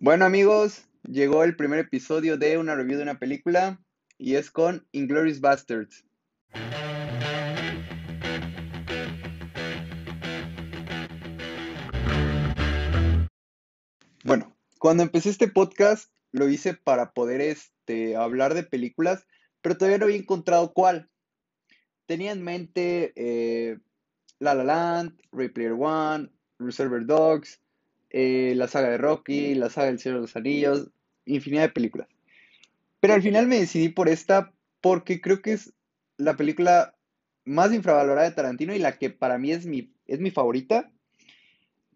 Bueno amigos, llegó el primer episodio de una review de una película y es con Inglourious Basterds. Bueno, cuando empecé este podcast lo hice para poder este, hablar de películas, pero todavía no había encontrado cuál. Tenía en mente eh, La La Land, Ray Player One, Reservoir Dogs, eh, la saga de Rocky, la saga del Señor de los Anillos, infinidad de películas. Pero al final me decidí por esta porque creo que es la película más infravalorada de Tarantino y la que para mí es mi, es mi favorita.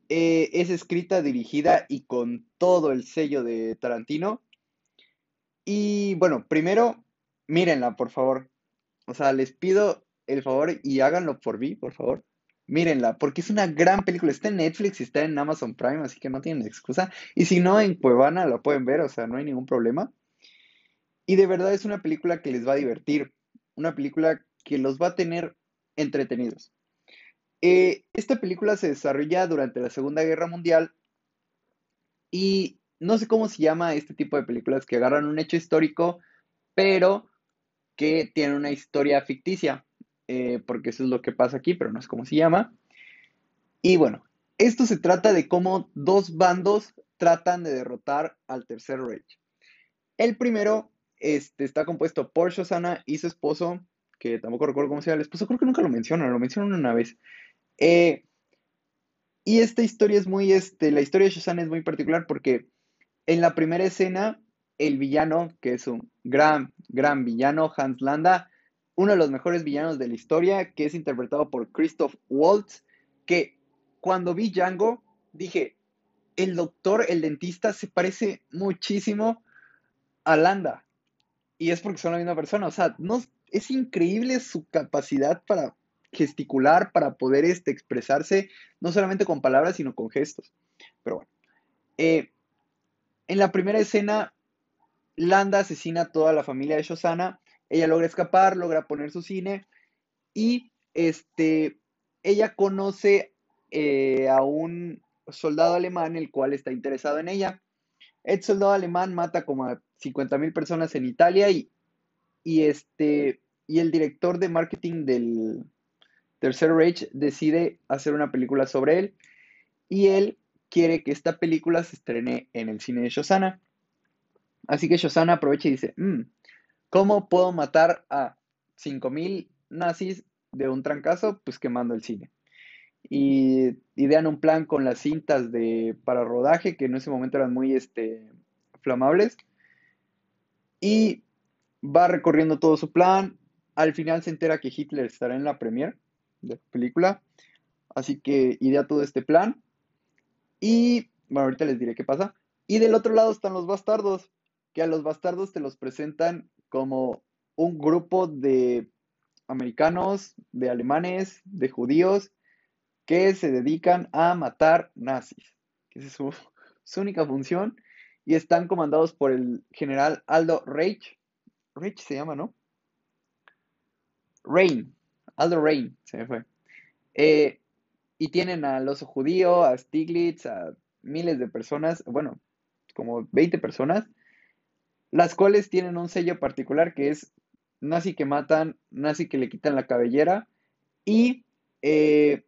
Eh, es escrita, dirigida y con todo el sello de Tarantino. Y bueno, primero, mírenla, por favor. O sea, les pido el favor y háganlo por mí, por favor. Mírenla, porque es una gran película. Está en Netflix y está en Amazon Prime, así que no tienen excusa. Y si no, en Cuevana la pueden ver, o sea, no hay ningún problema. Y de verdad es una película que les va a divertir. Una película que los va a tener entretenidos. Eh, esta película se desarrolla durante la Segunda Guerra Mundial y no sé cómo se llama este tipo de películas que agarran un hecho histórico, pero que tienen una historia ficticia. Eh, porque eso es lo que pasa aquí, pero no es como se llama. Y bueno, esto se trata de cómo dos bandos tratan de derrotar al Tercer Reich. El primero este, está compuesto por Shosana y su esposo, que tampoco recuerdo cómo se llama el esposo, creo que nunca lo mencionan, lo mencionan una vez. Eh, y esta historia es muy, este, la historia de Shosana es muy particular porque en la primera escena, el villano, que es un gran, gran villano, Hans Landa, uno de los mejores villanos de la historia, que es interpretado por Christoph Waltz, que cuando vi Django dije, el doctor, el dentista, se parece muchísimo a Landa. Y es porque son la misma persona. O sea, no, es increíble su capacidad para gesticular, para poder este, expresarse, no solamente con palabras, sino con gestos. Pero bueno. Eh, en la primera escena, Landa asesina a toda la familia de Shosana ella logra escapar, logra poner su cine y este, ella conoce eh, a un soldado alemán el cual está interesado en ella. El soldado alemán mata como a 50 mil personas en Italia y, y, este, y el director de marketing del Tercer Reich decide hacer una película sobre él y él quiere que esta película se estrene en el cine de Shosana. Así que Shosana aprovecha y dice, mm, ¿Cómo puedo matar a 5.000 nazis de un trancazo? Pues quemando el cine. Y idean un plan con las cintas de, para rodaje, que en ese momento eran muy este, flamables. Y va recorriendo todo su plan. Al final se entera que Hitler estará en la premiere de la película. Así que idea todo este plan. Y bueno, ahorita les diré qué pasa. Y del otro lado están los bastardos, que a los bastardos te los presentan como un grupo de americanos, de alemanes, de judíos, que se dedican a matar nazis. Esa es su, única función. Y están comandados por el general Aldo Reich. Reich se llama, ¿no? Rein. Aldo Rein, se me fue. Eh, y tienen al oso judío, a Stiglitz, a miles de personas, bueno, como 20 personas, las cuales tienen un sello particular que es nazi que matan, nazi que le quitan la cabellera y eh,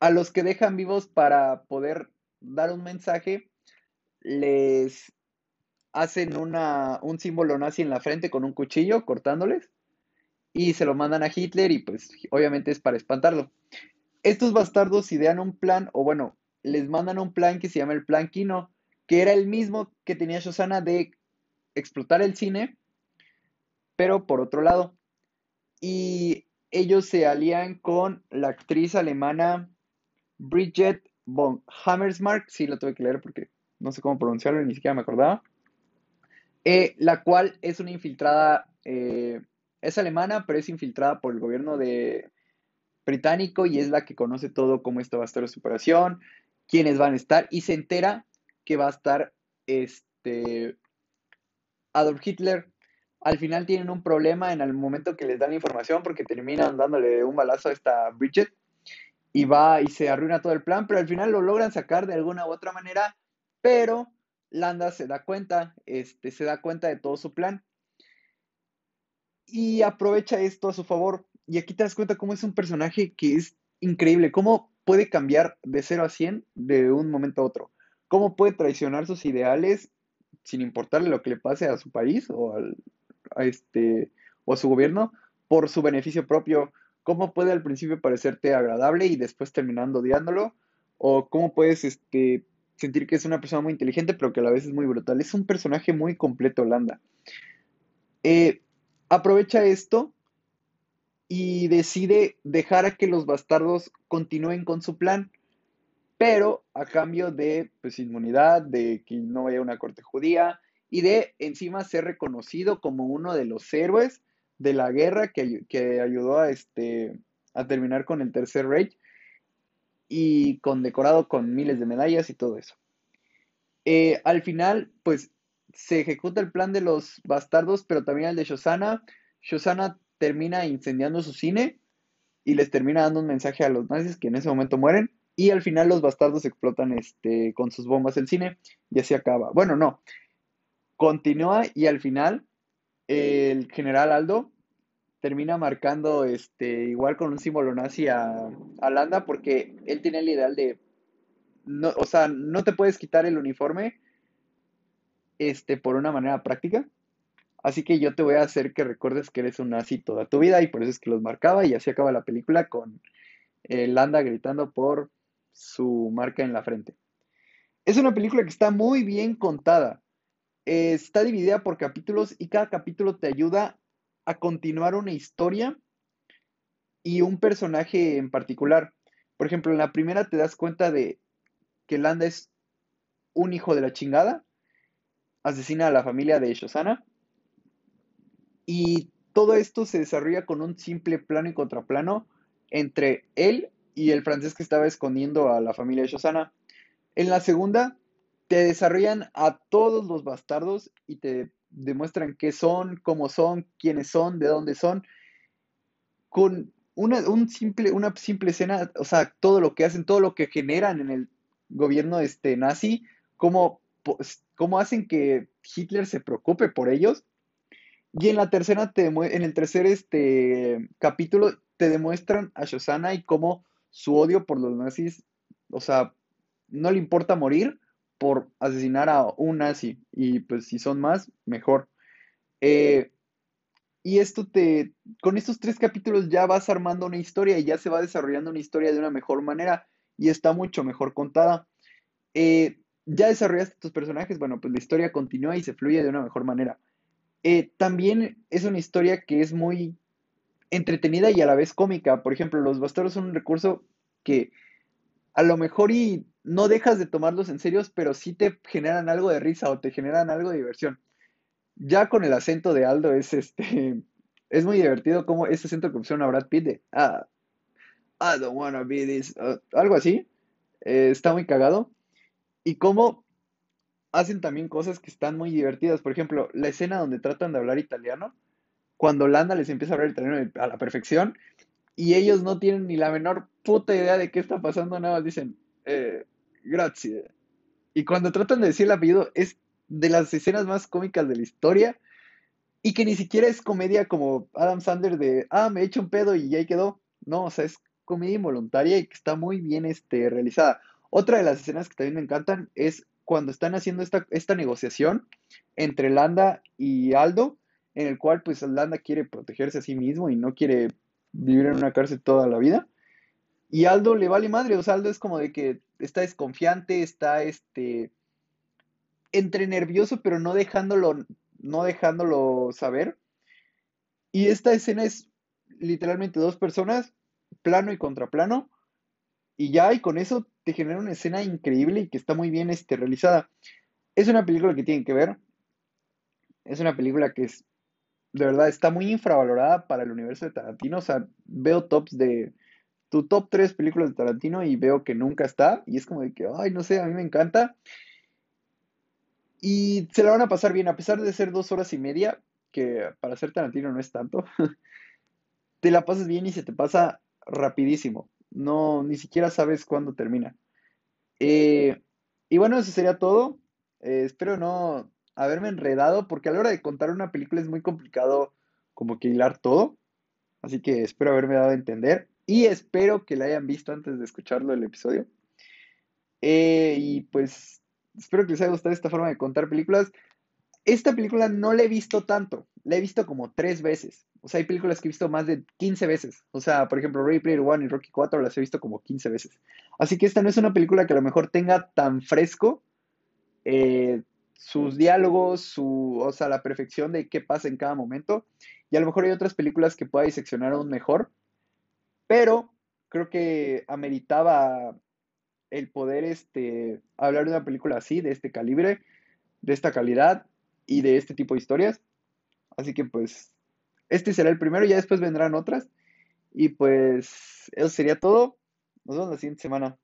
a los que dejan vivos para poder dar un mensaje les hacen una, un símbolo nazi en la frente con un cuchillo cortándoles y se lo mandan a Hitler y pues obviamente es para espantarlo. Estos bastardos idean un plan, o bueno, les mandan un plan que se llama el plan Kino, que era el mismo que tenía Shosana de explotar el cine, pero por otro lado. Y ellos se alían con la actriz alemana Bridget von Hammersmark, sí lo tuve que leer porque no sé cómo pronunciarlo, ni siquiera me acordaba, eh, la cual es una infiltrada, eh, es alemana, pero es infiltrada por el gobierno de británico y es la que conoce todo cómo esto va a estar su operación, quiénes van a estar y se entera que va a estar este Adolf Hitler. Al final tienen un problema en el momento que les dan la información porque terminan dándole un balazo a esta Bridget y va y se arruina todo el plan, pero al final lo logran sacar de alguna u otra manera, pero Landa se da cuenta, este, se da cuenta de todo su plan y aprovecha esto a su favor. Y aquí te das cuenta cómo es un personaje que es increíble, cómo puede cambiar de 0 a 100 de un momento a otro, cómo puede traicionar sus ideales sin importarle lo que le pase a su país o, al, a, este, o a su gobierno por su beneficio propio, cómo puede al principio parecerte agradable y después terminando odiándolo, o cómo puedes este, sentir que es una persona muy inteligente pero que a la vez es muy brutal. Es un personaje muy completo, Landa. Eh, aprovecha esto y decide dejar a que los bastardos continúen con su plan, pero a cambio de pues, inmunidad, de que no vaya a una corte judía y de encima ser reconocido como uno de los héroes de la guerra que, ayudó a, este, a terminar con el Tercer Reich y condecorado con miles de medallas y todo eso. Eh, al final, pues se ejecuta el plan de los bastardos, pero también el de Shosana. Shosana termina incendiando su cine y les termina dando un mensaje a los nazis que en ese momento mueren. Y al final los bastardos explotan este, con sus bombas el cine y así acaba. Bueno, no. Continúa y al final el general Aldo termina marcando este, igual con un símbolo nazi a, Landa porque él tiene el ideal de, no, o sea, no te puedes quitar el uniforme este, por una manera práctica. Así que yo te voy a hacer que recuerdes que eres un nazi toda tu vida y por eso es que los marcaba y así acaba la película con eh, Landa gritando por su marca en la frente. Es una película que está muy bien contada. está dividida por capítulos y cada capítulo te ayuda a continuar una historia y un personaje en particular. Por ejemplo, en la primera te das cuenta de que Landa es un hijo de la chingada asesina a la familia de Shosana. Y todo esto se desarrolla con un simple plano y contraplano entre él y el francés que estaba escondiendo a la familia de Shosana. En la segunda, te desarrollan a todos los bastardos y te demuestran qué son, cómo son, quiénes son, de dónde son, con una, un simple, una simple escena, o sea, todo lo que hacen, todo lo que generan en el gobierno este, nazi, cómo cómo hacen que Hitler se preocupe por ellos. Y en la tercera, en el tercer este, capítulo, te demuestran a Shosana y cómo su odio por los nazis, o sea, no le importa morir por asesinar a un nazi. Y pues si son más, mejor. Eh, y esto te, con estos tres capítulos ya vas armando una historia y ya se va desarrollando una historia de una mejor manera y está mucho mejor contada. Eh, ya desarrollaste tus personajes, bueno, pues la historia continúa y se fluye de una mejor manera. Eh, también es una historia que es muy entretenida y a la vez cómica. Por ejemplo, los bastardos son un recurso que a lo mejor y no dejas de tomarlos en serio, pero sí te generan algo de risa o te generan algo de diversión. Ya con el acento de Aldo es este es muy divertido como ese acento que pusieron a Brad Pitt de ah, I don't wanna be this, uh, algo así. Eh, está muy cagado y cómo hacen también cosas que están muy divertidas. Por ejemplo, la escena donde tratan de hablar italiano, cuando Landa les empieza a hablar italiano a la perfección y ellos no tienen ni la menor puta idea de qué está pasando, nada más dicen, eh, grazie. Y cuando tratan de decir el apellido, es de las escenas más cómicas de la historia y que ni siquiera es comedia como Adam Sandler de, ah, me he hecho un pedo y ahí quedó. No, o sea, es comedia involuntaria y que está muy bien este, realizada. Otra de las escenas que también me encantan es cuando están haciendo esta, esta negociación entre Landa y Aldo, en el cual pues Landa quiere protegerse a sí mismo y no quiere vivir en una cárcel toda la vida. Y Aldo le vale madre, o sea, Aldo es como de que está desconfiante, está este entre nervioso, pero no dejándolo, no dejándolo saber. Y esta escena es literalmente dos personas, plano y contraplano, y ya, y con eso te genera una escena increíble y que está muy bien este, realizada. Es una película que tienen que ver. Es una película que es, de verdad, está muy infravalorada para el universo de Tarantino. O sea, veo tops de tu top 3 películas de Tarantino y veo que nunca está. Y es como de que, ay, no sé, a mí me encanta. Y se la van a pasar bien, a pesar de ser dos horas y media, que para ser Tarantino no es tanto. te la pasas bien y se te pasa rapidísimo no, ni siquiera sabes cuándo termina. Eh, y bueno, eso sería todo. Eh, espero no haberme enredado, porque a la hora de contar una película es muy complicado como que hilar todo. Así que espero haberme dado a entender y espero que la hayan visto antes de escucharlo el episodio. Eh, y pues espero que les haya gustado esta forma de contar películas. Esta película no la he visto tanto, la he visto como tres veces. O sea, hay películas que he visto más de 15 veces. O sea, por ejemplo, Ray Player One y Rocky 4 las he visto como 15 veces. Así que esta no es una película que a lo mejor tenga tan fresco eh, sus diálogos, su, o sea, la perfección de qué pasa en cada momento. Y a lo mejor hay otras películas que pueda diseccionar aún mejor. Pero creo que ameritaba el poder este, hablar de una película así, de este calibre, de esta calidad y de este tipo de historias. Así que pues este será el primero, ya después vendrán otras. Y pues eso sería todo. Nos vemos la siguiente semana.